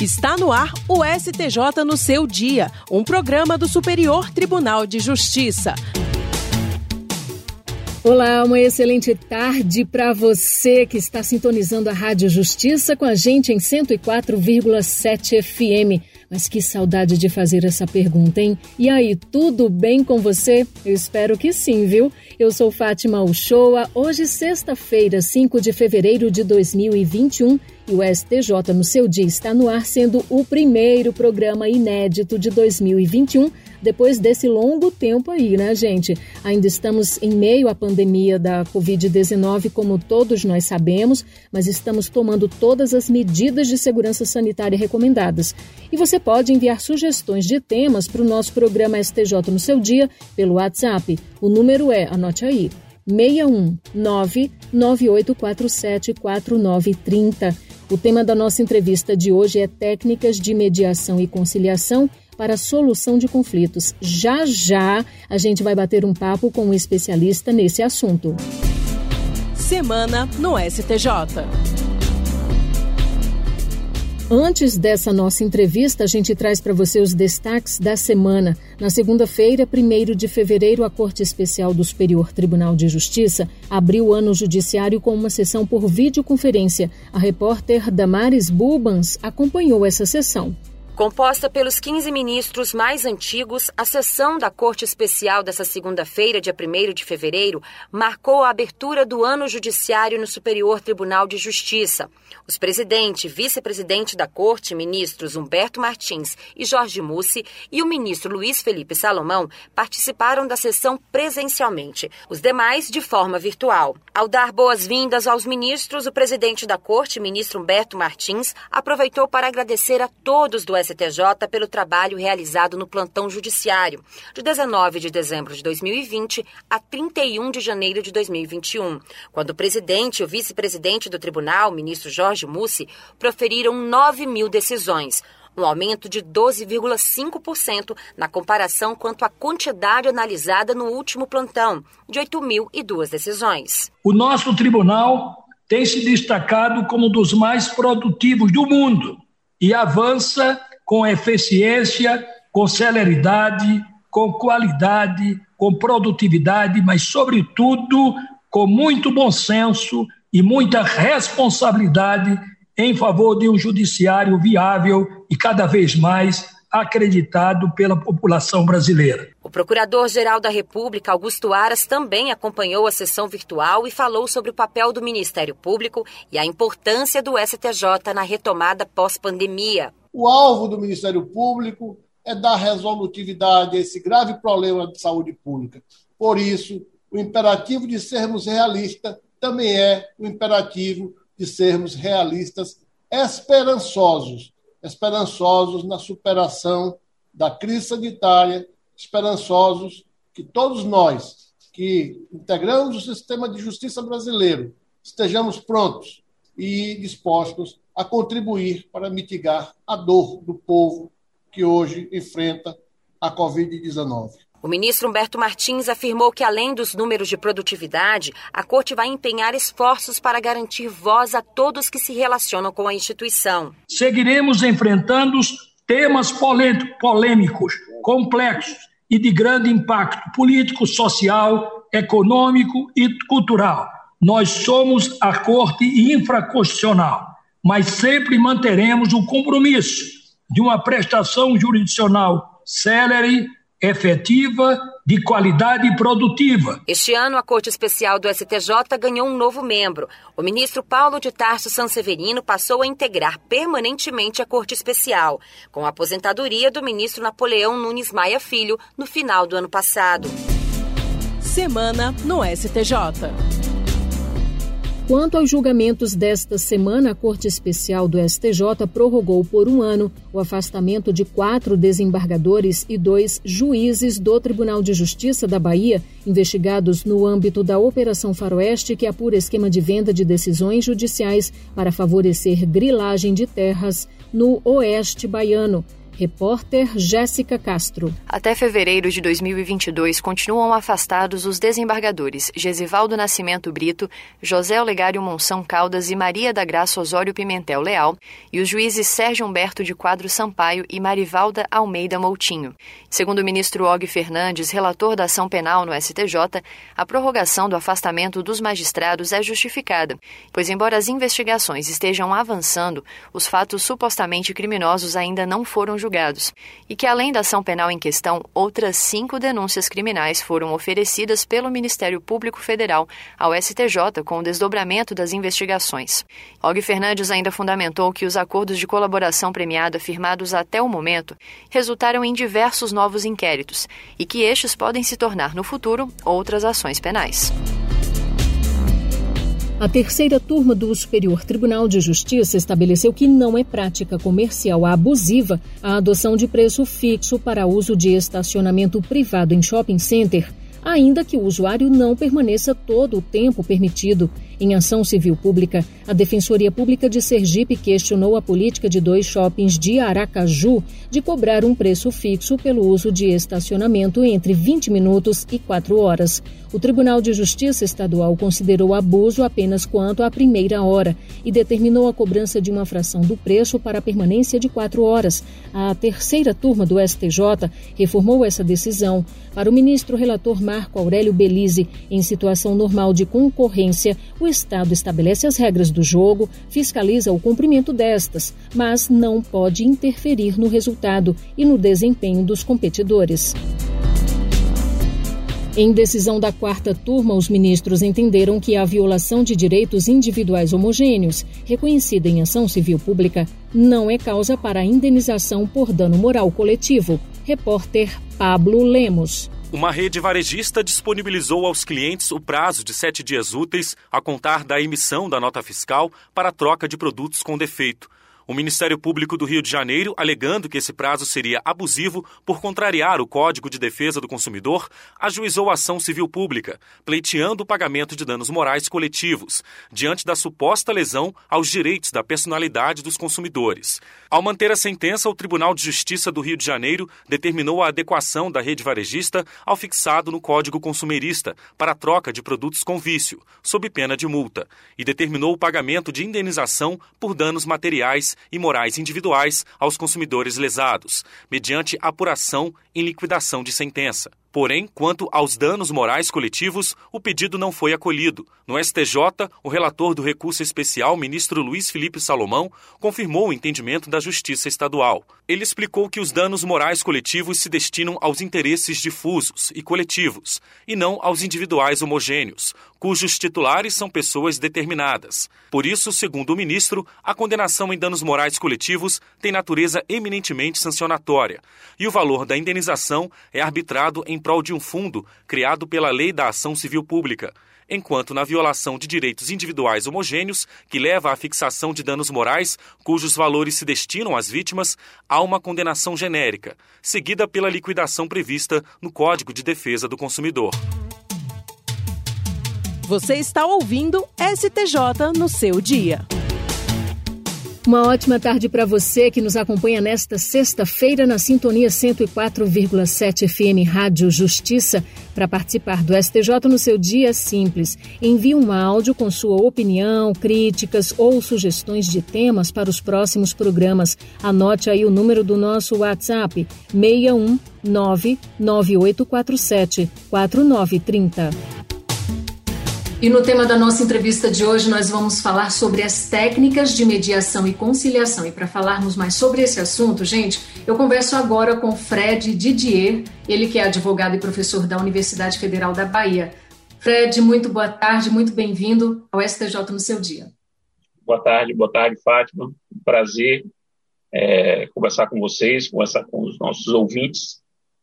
Está no ar o STJ no seu dia, um programa do Superior Tribunal de Justiça. Olá, uma excelente tarde para você que está sintonizando a Rádio Justiça com a gente em 104,7 FM. Mas que saudade de fazer essa pergunta, hein? E aí, tudo bem com você? Eu espero que sim, viu? Eu sou Fátima Uchoa. Hoje, sexta-feira, 5 de fevereiro de 2021, o STJ no seu dia está no ar, sendo o primeiro programa inédito de 2021 depois desse longo tempo aí, né, gente? Ainda estamos em meio à pandemia da Covid-19, como todos nós sabemos, mas estamos tomando todas as medidas de segurança sanitária recomendadas. E você pode enviar sugestões de temas para o nosso programa STJ no seu dia pelo WhatsApp. O número é, anote aí, 61 99847 4930. O tema da nossa entrevista de hoje é técnicas de mediação e conciliação para solução de conflitos. Já já a gente vai bater um papo com um especialista nesse assunto. Semana no STJ. Antes dessa nossa entrevista, a gente traz para você os destaques da semana. Na segunda-feira, 1 de fevereiro, a Corte Especial do Superior Tribunal de Justiça abriu o ano judiciário com uma sessão por videoconferência. A repórter Damares Bulbans acompanhou essa sessão. Composta pelos 15 ministros mais antigos, a sessão da Corte Especial dessa segunda-feira, dia 1 de fevereiro, marcou a abertura do ano judiciário no Superior Tribunal de Justiça. Os presidente vice-presidente da Corte, ministros Humberto Martins e Jorge Mussi, e o ministro Luiz Felipe Salomão participaram da sessão presencialmente, os demais de forma virtual. Ao dar boas-vindas aos ministros, o presidente da Corte, ministro Humberto Martins, aproveitou para agradecer a todos do STJ pelo trabalho realizado no plantão judiciário, de 19 de dezembro de 2020 a 31 de janeiro de 2021, quando o presidente e o vice-presidente do tribunal, ministro Jorge Mussi, proferiram 9 mil decisões, um aumento de 12,5% na comparação quanto à quantidade analisada no último plantão, de 8.002 decisões. O nosso tribunal tem se destacado como um dos mais produtivos do mundo e avança com eficiência, com celeridade, com qualidade, com produtividade, mas, sobretudo, com muito bom senso e muita responsabilidade em favor de um judiciário viável e cada vez mais acreditado pela população brasileira. O Procurador-Geral da República, Augusto Aras, também acompanhou a sessão virtual e falou sobre o papel do Ministério Público e a importância do STJ na retomada pós-pandemia. O alvo do Ministério Público é dar resolutividade a esse grave problema de saúde pública. Por isso, o imperativo de sermos realistas também é o imperativo de sermos realistas esperançosos esperançosos na superação da crise sanitária, esperançosos que todos nós que integramos o sistema de justiça brasileiro estejamos prontos e dispostos a contribuir para mitigar a dor do povo que hoje enfrenta a Covid-19. O ministro Humberto Martins afirmou que, além dos números de produtividade, a Corte vai empenhar esforços para garantir voz a todos que se relacionam com a instituição. Seguiremos enfrentando temas polêmicos, complexos e de grande impacto político, social, econômico e cultural. Nós somos a Corte infraconstitucional, mas sempre manteremos o compromisso de uma prestação jurisdicional célere efetiva, de qualidade e produtiva. Este ano, a Corte Especial do STJ ganhou um novo membro. O ministro Paulo de Tarso Sanseverino passou a integrar permanentemente a Corte Especial, com a aposentadoria do ministro Napoleão Nunes Maia Filho no final do ano passado. Semana no STJ. Quanto aos julgamentos desta semana, a Corte Especial do STJ prorrogou por um ano o afastamento de quatro desembargadores e dois juízes do Tribunal de Justiça da Bahia, investigados no âmbito da Operação Faroeste, que apura esquema de venda de decisões judiciais para favorecer grilagem de terras no oeste baiano. Repórter Jéssica Castro. Até fevereiro de 2022, continuam afastados os desembargadores Gesivaldo Nascimento Brito, José Olegário Monção Caldas e Maria da Graça Osório Pimentel Leal, e os juízes Sérgio Humberto de Quadro Sampaio e Marivalda Almeida Moutinho. Segundo o ministro Og Fernandes, relator da ação penal no STJ, a prorrogação do afastamento dos magistrados é justificada, pois, embora as investigações estejam avançando, os fatos supostamente criminosos ainda não foram julgados julgados, e que, além da ação penal em questão, outras cinco denúncias criminais foram oferecidas pelo Ministério Público Federal ao STJ com o desdobramento das investigações. Og Fernandes ainda fundamentou que os acordos de colaboração premiada firmados até o momento resultaram em diversos novos inquéritos e que estes podem se tornar no futuro outras ações penais. A terceira turma do Superior Tribunal de Justiça estabeleceu que não é prática comercial abusiva a adoção de preço fixo para uso de estacionamento privado em shopping center, ainda que o usuário não permaneça todo o tempo permitido em ação civil pública, a Defensoria Pública de Sergipe questionou a política de dois shoppings de Aracaju de cobrar um preço fixo pelo uso de estacionamento entre 20 minutos e 4 horas. O Tribunal de Justiça Estadual considerou abuso apenas quanto à primeira hora e determinou a cobrança de uma fração do preço para a permanência de quatro horas. A terceira turma do STJ reformou essa decisão. Para o ministro relator Marco Aurélio Belize, em situação normal de concorrência, o Estado estabelece as regras do jogo, fiscaliza o cumprimento destas, mas não pode interferir no resultado e no desempenho dos competidores. Em decisão da quarta turma, os ministros entenderam que a violação de direitos individuais homogêneos, reconhecida em ação civil pública, não é causa para indenização por dano moral coletivo. Repórter Pablo Lemos. Uma rede varejista disponibilizou aos clientes o prazo de sete dias úteis a contar da emissão da nota fiscal para troca de produtos com defeito. O Ministério Público do Rio de Janeiro, alegando que esse prazo seria abusivo por contrariar o Código de Defesa do Consumidor, ajuizou ação civil pública, pleiteando o pagamento de danos morais coletivos, diante da suposta lesão aos direitos da personalidade dos consumidores. Ao manter a sentença, o Tribunal de Justiça do Rio de Janeiro determinou a adequação da rede varejista ao fixado no Código Consumerista para a troca de produtos com vício, sob pena de multa, e determinou o pagamento de indenização por danos materiais e morais individuais aos consumidores lesados, mediante apuração em liquidação de sentença. Porém, quanto aos danos morais coletivos, o pedido não foi acolhido. No STJ, o relator do recurso especial, ministro Luiz Felipe Salomão, confirmou o entendimento da Justiça Estadual. Ele explicou que os danos morais coletivos se destinam aos interesses difusos e coletivos, e não aos individuais homogêneos, cujos titulares são pessoas determinadas. Por isso, segundo o ministro, a condenação em danos morais coletivos tem natureza eminentemente sancionatória, e o valor da indenização é arbitrado em prol de um fundo criado pela Lei da Ação Civil Pública, enquanto na violação de direitos individuais homogêneos, que leva à fixação de danos morais cujos valores se destinam às vítimas, há uma condenação genérica, seguida pela liquidação prevista no Código de Defesa do Consumidor. Você está ouvindo STJ no seu dia. Uma ótima tarde para você que nos acompanha nesta sexta-feira na sintonia 104,7 FM Rádio Justiça. Para participar do STJ no seu dia simples, envie um áudio com sua opinião, críticas ou sugestões de temas para os próximos programas. Anote aí o número do nosso WhatsApp: 619 9847 4930. E no tema da nossa entrevista de hoje, nós vamos falar sobre as técnicas de mediação e conciliação. E para falarmos mais sobre esse assunto, gente, eu converso agora com Fred Didier, ele que é advogado e professor da Universidade Federal da Bahia. Fred, muito boa tarde, muito bem-vindo ao STJ no seu dia. Boa tarde, boa tarde, Fátima. Um prazer é, conversar com vocês, conversar com os nossos ouvintes.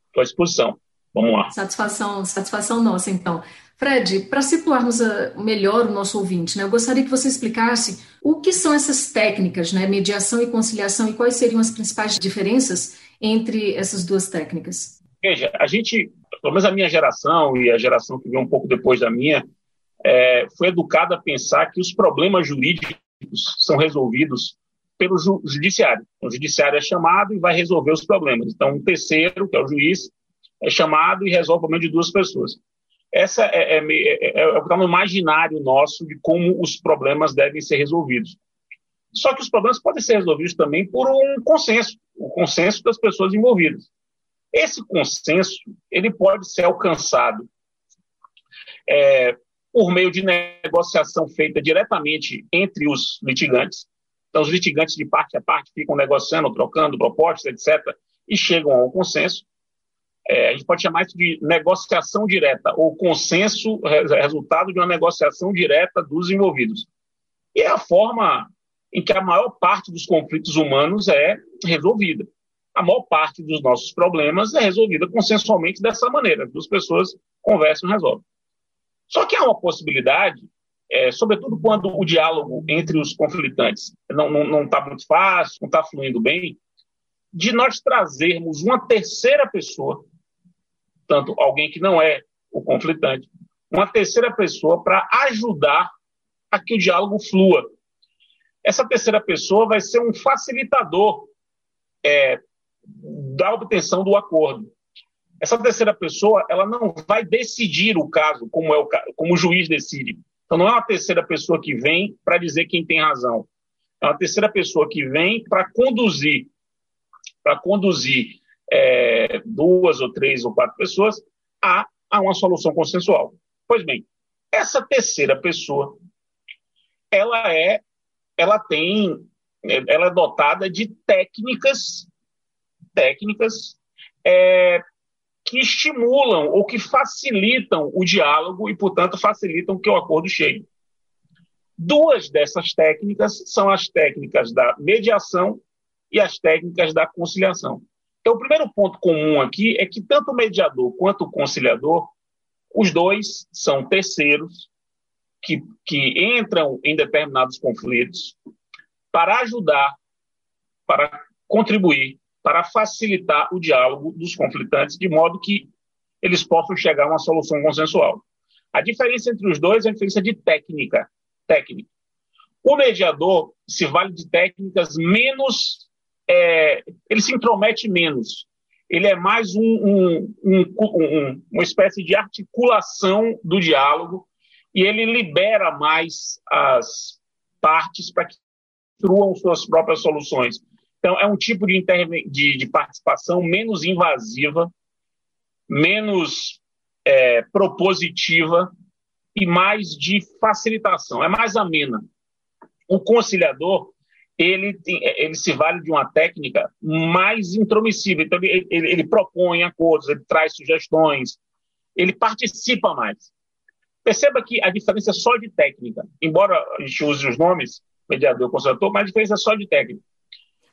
Estou à disposição. Vamos lá. Satisfação, satisfação nossa, então. Fred, para situarmos ah, melhor o nosso ouvinte, né, eu gostaria que você explicasse o que são essas técnicas, né, mediação e conciliação, e quais seriam as principais diferenças entre essas duas técnicas. Veja, a gente, pelo menos a minha geração e a geração que veio um pouco depois da minha, é, foi educada a pensar que os problemas jurídicos são resolvidos pelo judiciário, o judiciário é chamado e vai resolver os problemas. Então, um terceiro, que é o juiz, é chamado e resolve o problema de duas pessoas. Essa é, é, é, é o que está no imaginário nosso de como os problemas devem ser resolvidos. Só que os problemas podem ser resolvidos também por um consenso, o consenso das pessoas envolvidas. Esse consenso ele pode ser alcançado é, por meio de negociação feita diretamente entre os litigantes. Então, os litigantes de parte a parte ficam negociando, trocando propostas, etc., e chegam ao consenso. É, a gente pode chamar isso de negociação direta, ou consenso, resultado de uma negociação direta dos envolvidos. E é a forma em que a maior parte dos conflitos humanos é resolvida. A maior parte dos nossos problemas é resolvida consensualmente dessa maneira. Duas pessoas conversam e resolvem. Só que há uma possibilidade, é, sobretudo quando o diálogo entre os conflitantes não está muito fácil, não está fluindo bem, de nós trazermos uma terceira pessoa, tanto alguém que não é o conflitante, uma terceira pessoa para ajudar a que o diálogo flua. Essa terceira pessoa vai ser um facilitador é, da obtenção do acordo. Essa terceira pessoa, ela não vai decidir o caso como é o como o juiz decide. Então não é uma terceira pessoa que vem para dizer quem tem razão. É uma terceira pessoa que vem para conduzir, para conduzir é, duas ou três ou quatro pessoas a, a uma solução consensual. Pois bem, essa terceira pessoa, ela é, ela tem, ela é dotada de técnicas, técnicas é, que estimulam ou que facilitam o diálogo e, portanto, facilitam que o acordo chegue. Duas dessas técnicas são as técnicas da mediação e as técnicas da conciliação. Então, o primeiro ponto comum aqui é que tanto o mediador quanto o conciliador, os dois são terceiros que, que entram em determinados conflitos para ajudar, para contribuir para facilitar o diálogo dos conflitantes, de modo que eles possam chegar a uma solução consensual. A diferença entre os dois é a diferença de técnica. técnica. O mediador se vale de técnicas menos. É, ele se intromete menos. Ele é mais um, um, um, uma espécie de articulação do diálogo e ele libera mais as partes para que construam suas próprias soluções. Então, é um tipo de, de, de participação menos invasiva, menos é, propositiva e mais de facilitação, é mais amena. O conciliador, ele, ele se vale de uma técnica mais intromissiva, então ele, ele, ele propõe acordos, ele traz sugestões, ele participa mais. Perceba que a diferença é só de técnica, embora a gente use os nomes, mediador, conciliador, mas a diferença é só de técnica.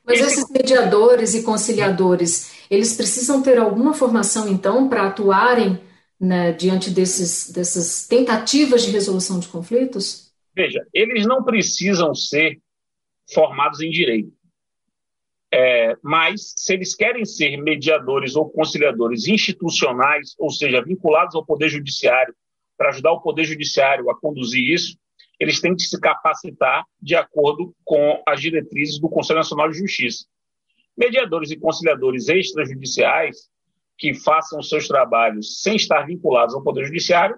Mas Esse... esses mediadores e conciliadores, eles precisam ter alguma formação, então, para atuarem né, diante desses, dessas tentativas de resolução de conflitos? Veja, eles não precisam ser formados em direito. É, mas, se eles querem ser mediadores ou conciliadores institucionais, ou seja, vinculados ao Poder Judiciário, para ajudar o Poder Judiciário a conduzir isso, eles têm que se capacitar de acordo com as diretrizes do Conselho Nacional de Justiça. Mediadores e conciliadores extrajudiciais que façam seus trabalhos sem estar vinculados ao Poder Judiciário,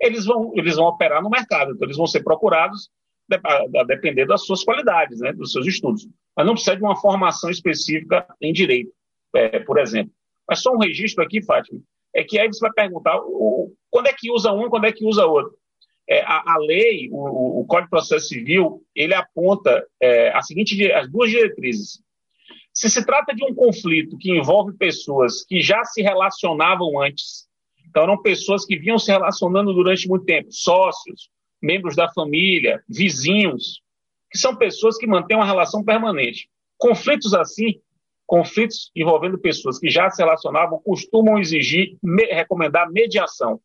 eles vão, eles vão operar no mercado, então eles vão ser procurados a depender das suas qualidades, né, dos seus estudos. Mas não precisa de uma formação específica em direito, é, por exemplo. Mas só um registro aqui, Fátima, é que aí você vai perguntar o, quando é que usa um quando é que usa outro é, a, a, lei, o, o, Código de Processo Civil, ele aponta é, a seguinte, as duas diretrizes. Se se trata de um conflito que envolve pessoas que já se relacionavam antes, então eram pessoas que vinham se relacionando durante muito tempo, sócios, membros da família, vizinhos, que são pessoas que mantêm uma relação permanente. Conflitos assim, conflitos envolvendo pessoas que já se relacionavam, costumam exigir, me, recomendar mediação.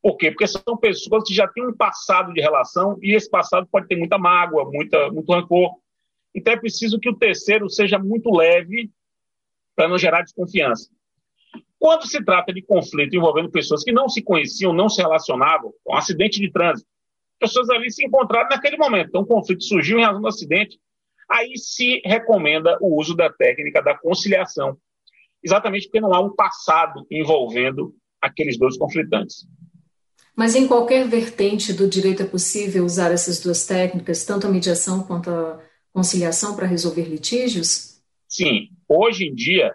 Por quê? Porque são pessoas que já têm um passado de relação e esse passado pode ter muita mágoa, muita, muito rancor. Então é preciso que o terceiro seja muito leve para não gerar desconfiança. Quando se trata de conflito envolvendo pessoas que não se conheciam, não se relacionavam, um acidente de trânsito, pessoas ali se encontraram naquele momento. Então, o conflito surgiu em razão do acidente. aí se recomenda o uso da técnica da conciliação, exatamente porque não há um passado envolvendo aqueles dois conflitantes. Mas em qualquer vertente do direito é possível usar essas duas técnicas, tanto a mediação quanto a conciliação, para resolver litígios? Sim. Hoje em dia,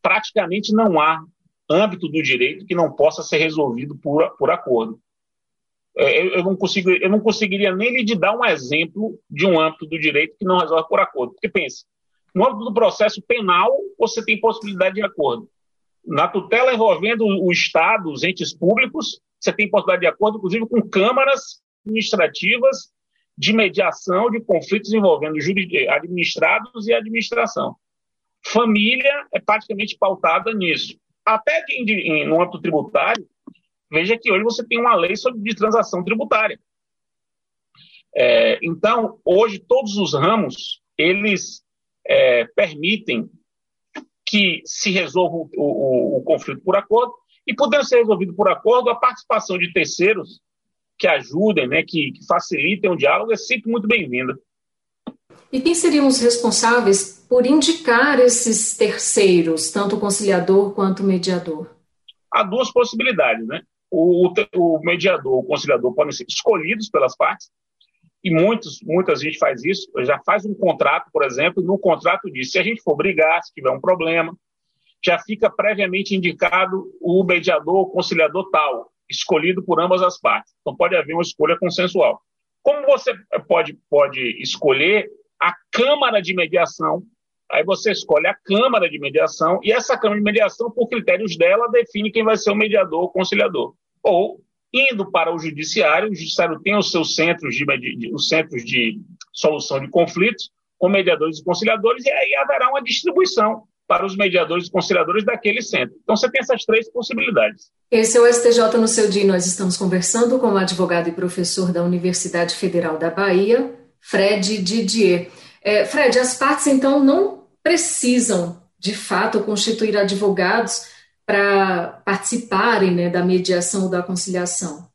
praticamente não há âmbito do direito que não possa ser resolvido por, por acordo. É, eu, não consigo, eu não conseguiria nem lhe dar um exemplo de um âmbito do direito que não resolve por acordo. Porque pense, no âmbito do processo penal, você tem possibilidade de acordo. Na tutela envolvendo o Estado, os entes públicos, você tem possibilidade de acordo, inclusive com câmaras administrativas de mediação de conflitos envolvendo administrados e administração. Família é praticamente pautada nisso. Até de, de, no âmbito tributário, veja que hoje você tem uma lei sobre de transação tributária. É, então, hoje todos os ramos eles é, permitem que se resolva o, o, o, conflito por acordo e podendo ser resolvido por acordo, a participação de terceiros que ajudem, né, que, que facilitem o diálogo é sempre muito bem-vinda. E quem seriam os responsáveis por indicar esses terceiros, tanto o conciliador quanto o mediador? Há duas possibilidades, né? O, o mediador, o conciliador podem ser escolhidos pelas partes, e muitos, muita gente faz isso, já faz um contrato, por exemplo, e no contrato diz, se a gente for brigar, se tiver um problema, já fica previamente indicado o mediador, o conciliador tal, escolhido por ambas as partes. Então pode haver uma escolha consensual. Como você pode, pode escolher a Câmara de Mediação, aí você escolhe a Câmara de Mediação, e essa Câmara de Mediação, por critérios dela, define quem vai ser o mediador ou conciliador. Ou, indo para o Judiciário, o Judiciário tem os seus centros de, de, os centros de solução de conflitos, com mediadores e conciliadores, e aí haverá uma distribuição para os mediadores e conciliadores daquele centro. Então, você tem essas três possibilidades. Esse é o STJ no seu dia. Nós estamos conversando com o advogado e professor da Universidade Federal da Bahia, Fred Didier. É, Fred, as partes, então, não precisam, de fato, constituir advogados para participarem né, da mediação ou da conciliação.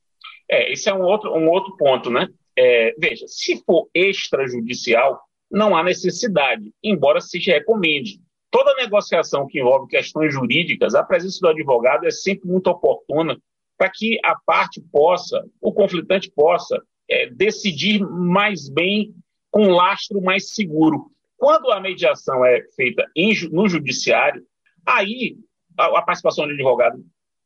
É, esse é um outro, um outro ponto, né? É, veja, se for extrajudicial, não há necessidade, embora se recomende. Toda negociação que envolve questões jurídicas, a presença do advogado é sempre muito oportuna para que a parte possa, o conflitante possa é, decidir mais bem, com um lastro mais seguro. Quando a mediação é feita em, no judiciário, aí a, a, participação do advogado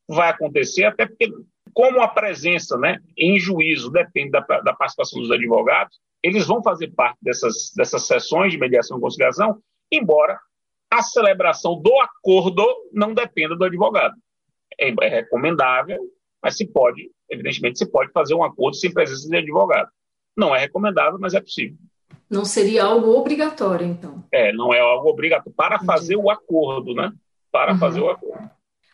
vai acontecer, até porque, como a presença né, em juízo depende da, da participação dos advogados, eles vão fazer parte dessas, dessas sessões de mediação e conciliação, embora a celebração do acordo não dependa do advogado. É, é recomendável, mas se pode, evidentemente, se pode fazer um acordo sem presença de advogado. Não é recomendável, mas é possível. Não seria algo obrigatório, então? É, não é algo obrigatório para Entendi. fazer o acordo, né? Para uhum. fazer o acordo.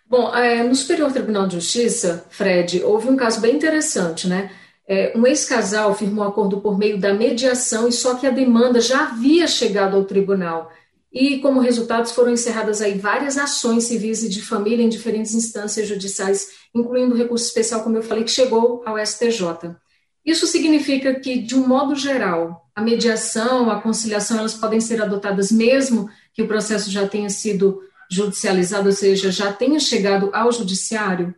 Bom, é, no Superior Tribunal de Justiça, Fred, houve um caso bem interessante, né? É, um ex-casal firmou um acordo por meio da mediação e só que a demanda já havia chegado ao tribunal. E, como resultados, foram encerradas aí várias ações civis e de família em diferentes instâncias judiciais, incluindo o recurso especial, como eu falei, que chegou ao STJ. Isso significa que, de um modo geral, a mediação, a conciliação, elas podem ser adotadas mesmo que o processo já tenha sido judicializado, ou seja, já tenha chegado ao judiciário?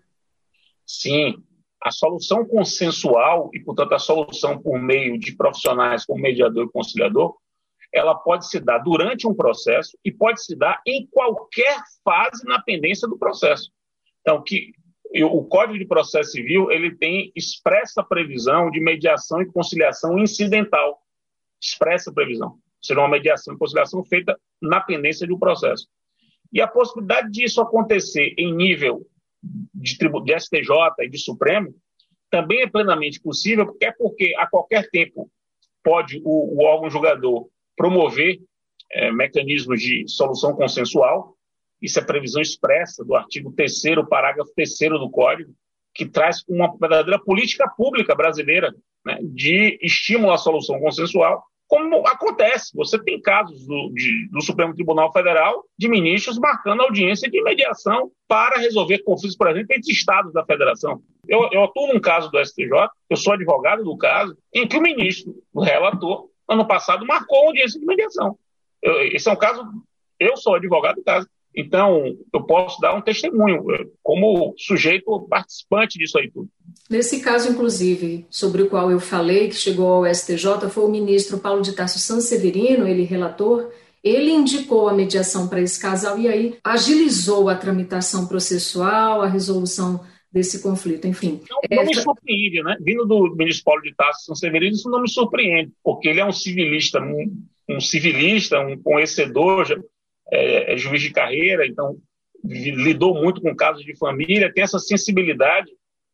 Sim. A solução consensual e, portanto, a solução por meio de profissionais como mediador e conciliador ela pode se dar durante um processo e pode se dar em qualquer fase na pendência do processo. Então, que o Código de Processo Civil ele tem expressa previsão de mediação e conciliação incidental. Expressa previsão. Será uma mediação e conciliação feita na pendência de um processo. E a possibilidade disso acontecer em nível de, de STJ e de Supremo também é plenamente possível, porque é porque a qualquer tempo pode o, o órgão julgador promover é, mecanismos de solução consensual. Isso é previsão expressa do artigo 3 parágrafo 3 do Código, que traz uma verdadeira política pública brasileira né, de estímulo à solução consensual, como acontece. Você tem casos do, de, do Supremo Tribunal Federal de ministros marcando audiência de mediação para resolver conflitos, por exemplo, entre estados da federação. Eu, eu atuo num caso do STJ, eu sou advogado do caso, em que o ministro, o relator, ano passado marcou audiência de mediação. Eu, esse é um caso, eu sou advogado do caso, então eu posso dar um testemunho como sujeito participante disso aí tudo. Nesse caso, inclusive, sobre o qual eu falei, que chegou ao STJ, foi o ministro Paulo de Tarso Sanseverino, ele relator, ele indicou a mediação para esse casal e aí agilizou a tramitação processual, a resolução desse conflito, enfim. Não, não me surpreende, né? Vindo do ministro Paulo de Tarso São Severino, isso não me surpreende, porque ele é um civilista, um, um civilista, um conhecedor, é, é juiz de carreira, então lidou muito com casos de família, tem essa sensibilidade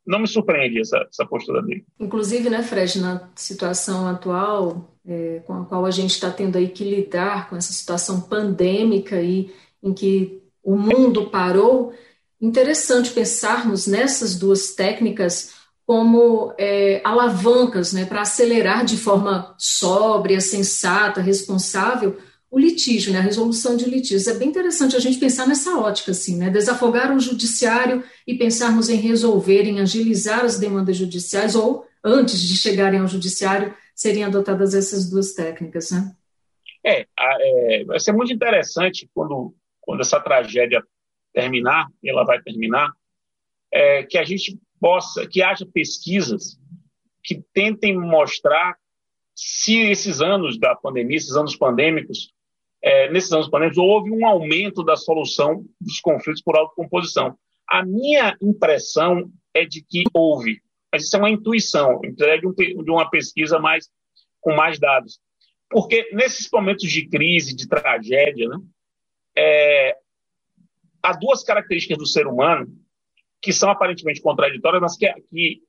não me surpreende essa, essa postura dele. Inclusive, né, Fred, na situação atual é, com a qual a gente está tendo aí que lidar com essa situação pandêmica e em que o mundo parou, interessante pensarmos nessas duas técnicas como é, alavancas né, para acelerar de forma sóbria, sensata, responsável o litígio, né, a resolução de litígios. É bem interessante a gente pensar nessa ótica, assim, né, desafogar o judiciário e pensarmos em resolver, em agilizar as demandas judiciais, ou antes de chegarem ao judiciário, seriam adotadas essas duas técnicas, né? É, é vai ser muito interessante quando, quando essa tragédia terminar, e ela vai terminar, é, que a gente possa, que haja pesquisas que tentem mostrar se esses anos da pandemia, esses anos pandêmicos, é, nesses anos pandêmicos, houve um aumento da solução dos conflitos por autocomposição. A minha impressão é de que houve, mas isso é uma intuição, de, de uma pesquisa mais com mais dados. Porque nesses momentos de crise, de tragédia, né, é, há duas características do ser humano que são aparentemente contraditórias, mas que, que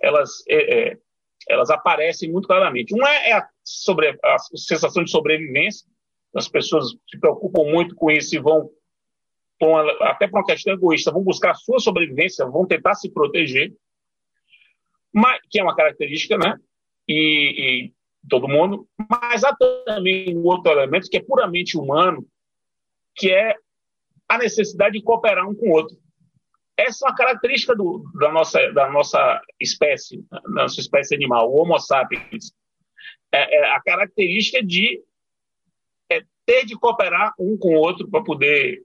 elas, é, é, elas aparecem muito claramente. Uma é a, sobre, a sensação de sobrevivência, as pessoas se preocupam muito com isso e vão, até por uma questão egoísta, vão buscar a sua sobrevivência, vão tentar se proteger, mas, que é uma característica, né? E, e todo mundo, mas há também um outro elemento que é puramente humano, que é a necessidade de cooperar um com o outro. Essa é uma característica do, da, nossa, da nossa espécie, da nossa espécie animal, o Homo sapiens. É, é a característica de ter de cooperar um com o outro para poder,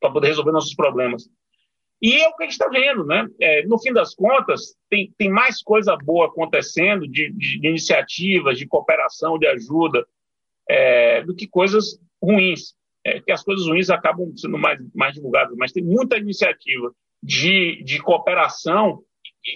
poder resolver nossos problemas. E é o que a gente está vendo, né? É, no fim das contas, tem, tem mais coisa boa acontecendo de, de, de iniciativas, de cooperação, de ajuda, é, do que coisas ruins. É, que as coisas ruins acabam sendo mais, mais divulgadas, mas tem muita iniciativa de, de cooperação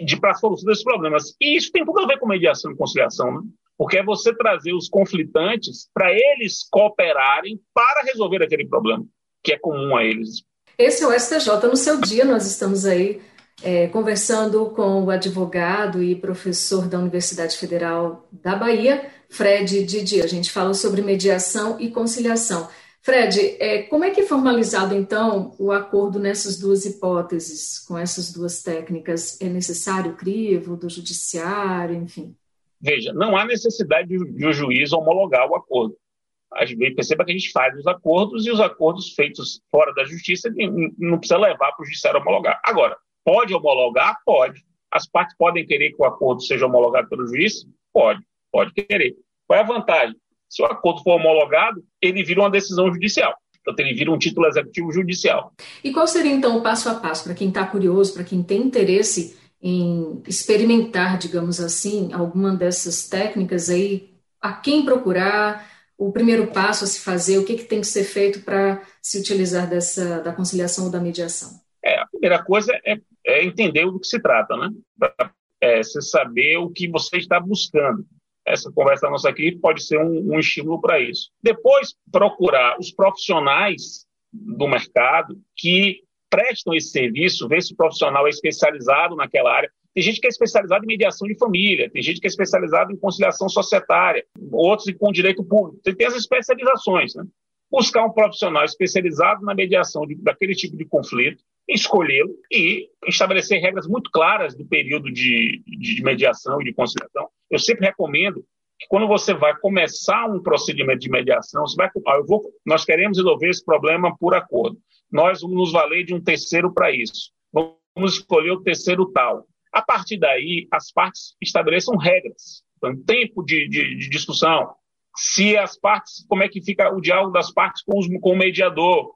de, para a solução desses problemas. E isso tem tudo a ver com mediação e conciliação, né? Porque é você trazer os conflitantes para eles cooperarem para resolver aquele problema que é comum a eles. Esse é o STJ no seu dia, nós estamos aí é, conversando com o advogado e professor da Universidade Federal da Bahia, Fred Didi. A gente fala sobre mediação e conciliação. Fred, é, como é que é formalizado, então, o acordo nessas duas hipóteses, com essas duas técnicas? É necessário o crivo do judiciário, enfim? Veja, não há necessidade de, de o juiz homologar o acordo perceba que a gente faz os acordos e os acordos feitos fora da justiça não precisa levar para o judiciário homologar. Agora, pode homologar? Pode. As partes podem querer que o acordo seja homologado pelo juiz? Pode, pode querer. Qual é a vantagem? Se o acordo for homologado, ele vira uma decisão judicial. Então, ele vira um título executivo judicial. E qual seria, então, o passo a passo para quem está curioso, para quem tem interesse em experimentar, digamos assim, alguma dessas técnicas aí? A quem procurar? o primeiro passo a se fazer, o que, que tem que ser feito para se utilizar dessa da conciliação ou da mediação? É, a primeira coisa é, é entender do que se trata, né? É, você saber o que você está buscando. Essa conversa nossa aqui pode ser um, um estímulo para isso. Depois, procurar os profissionais do mercado que prestam esse serviço, ver se o profissional é especializado naquela área. Tem gente que é especializada em mediação de família, tem gente que é especializada em conciliação societária, outros com direito público. Tem, tem as especializações. Né? Buscar um profissional especializado na mediação de, daquele tipo de conflito, escolhê-lo e estabelecer regras muito claras do período de, de mediação e de conciliação. Eu sempre recomendo que quando você vai começar um procedimento de mediação, você vai, ah, eu vou, nós queremos resolver esse problema por acordo. Nós vamos nos valer de um terceiro para isso. Vamos escolher o terceiro tal. A partir daí, as partes estabeleçam regras Então, tempo de, de, de, discussão, se as partes, como é que fica o diálogo das partes com, os, com o mediador.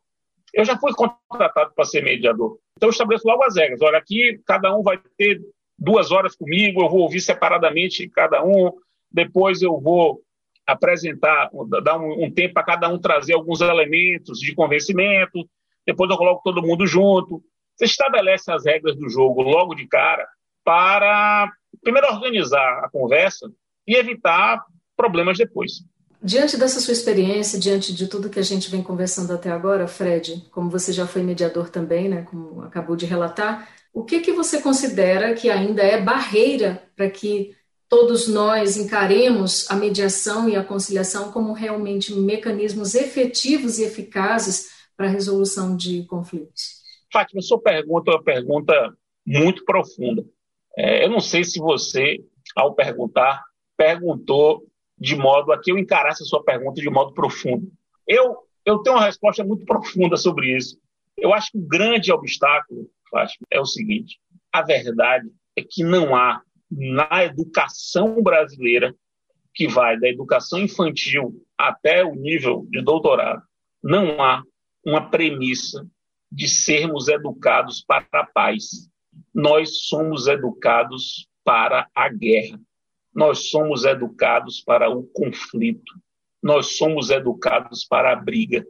Eu já fui contratado para ser mediador. Então, eu estabeleço logo as regras. Olha, aqui cada um vai ter duas horas comigo, eu vou ouvir separadamente cada um, depois eu vou apresentar, dar um, um tempo para cada um trazer alguns elementos de convencimento, depois eu coloco todo mundo junto. Você estabelece as regras do jogo logo de cara para, primeiro, organizar a conversa e evitar problemas depois. Diante dessa sua experiência, diante de tudo que a gente vem conversando até agora, Fred, como você já foi mediador também, né, como acabou de relatar, o que que você considera que ainda é barreira para que todos nós encaremos a mediação e a conciliação como realmente mecanismos efetivos e eficazes para a resolução de conflitos? Fátima, sua pergunta é uma pergunta muito profunda. É, eu não sei se você, ao perguntar, perguntou de modo a que eu encarasse a sua pergunta de modo profundo. Eu, eu tenho uma resposta muito profunda sobre isso. Eu acho que o grande obstáculo, Fátima, é o seguinte: a verdade é que não há na educação brasileira, que vai da educação infantil até o nível de doutorado, não há uma premissa de sermos educados para a paz. Nós somos educados para a guerra. Nós somos educados para o conflito. Nós somos educados para a briga.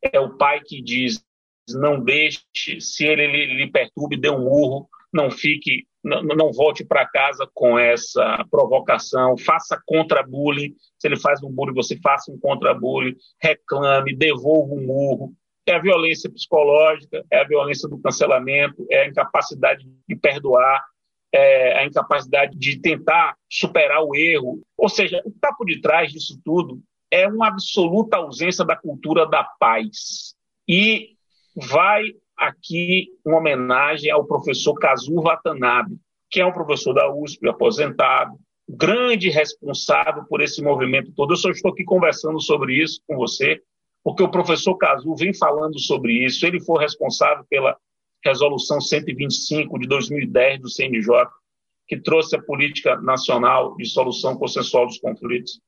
É o pai que diz: não deixe, se ele lhe perturbe, dê um murro, não fique, não, não volte para casa com essa provocação, faça contra-bullying. Se ele faz um bullying, você faça um contra-bullying, reclame, devolva um murro é a violência psicológica, é a violência do cancelamento, é a incapacidade de perdoar, é a incapacidade de tentar superar o erro. Ou seja, o que está por detrás disso tudo é uma absoluta ausência da cultura da paz. E vai aqui uma homenagem ao professor Kazu Watanabe, que é um professor da USP, aposentado, grande responsável por esse movimento todo. Eu só estou aqui conversando sobre isso com você, porque o professor Cazu vem falando sobre isso. Ele foi responsável pela Resolução 125 de 2010 do CNJ, que trouxe a Política Nacional de Solução Consensual dos Conflitos.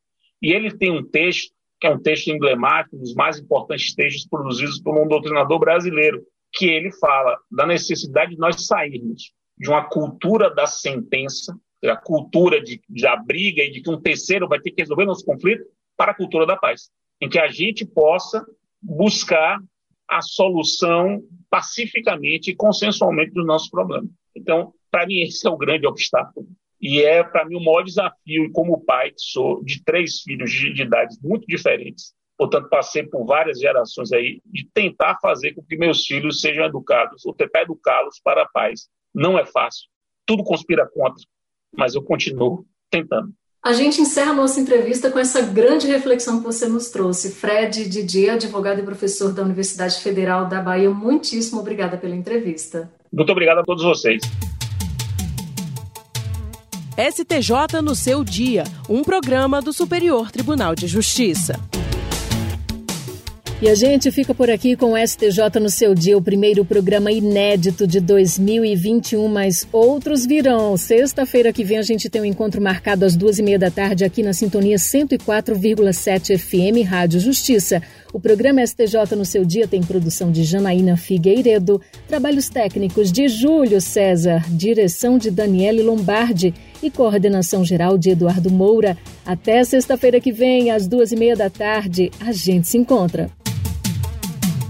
E ele tem um texto, que é um texto emblemático, um dos mais importantes textos produzidos por um doutrinador brasileiro, que ele fala da necessidade de nós sairmos de uma cultura da sentença, a cultura de, da briga e de que um terceiro vai ter que resolver nosso conflito, para a cultura da paz em que a gente possa buscar a solução pacificamente e consensualmente dos nossos problemas. Então, para mim, esse é o grande obstáculo. E é, para mim, o maior desafio, e como pai que sou, de três filhos de, de idades muito diferentes, portanto, passei por várias gerações aí, de tentar fazer com que meus filhos sejam educados, ou tentar educá-los para a paz. Não é fácil. Tudo conspira contra, mas eu continuo tentando. A gente encerra a nossa entrevista com essa grande reflexão que você nos trouxe. Fred Didier, advogado e professor da Universidade Federal da Bahia, muitíssimo obrigada pela entrevista. Muito obrigado a todos vocês. STJ no seu dia, um programa do Superior Tribunal de Justiça. E a gente fica por aqui com o STJ no seu dia, o primeiro programa inédito de 2021, mas outros virão. Sexta-feira que vem a gente tem um encontro marcado às duas e meia da tarde aqui na sintonia 104,7 FM Rádio Justiça. O programa STJ no seu dia tem produção de Janaína Figueiredo, trabalhos técnicos de Júlio César, direção de Daniele Lombardi e coordenação geral de Eduardo Moura. Até sexta-feira que vem, às duas e meia da tarde, a gente se encontra.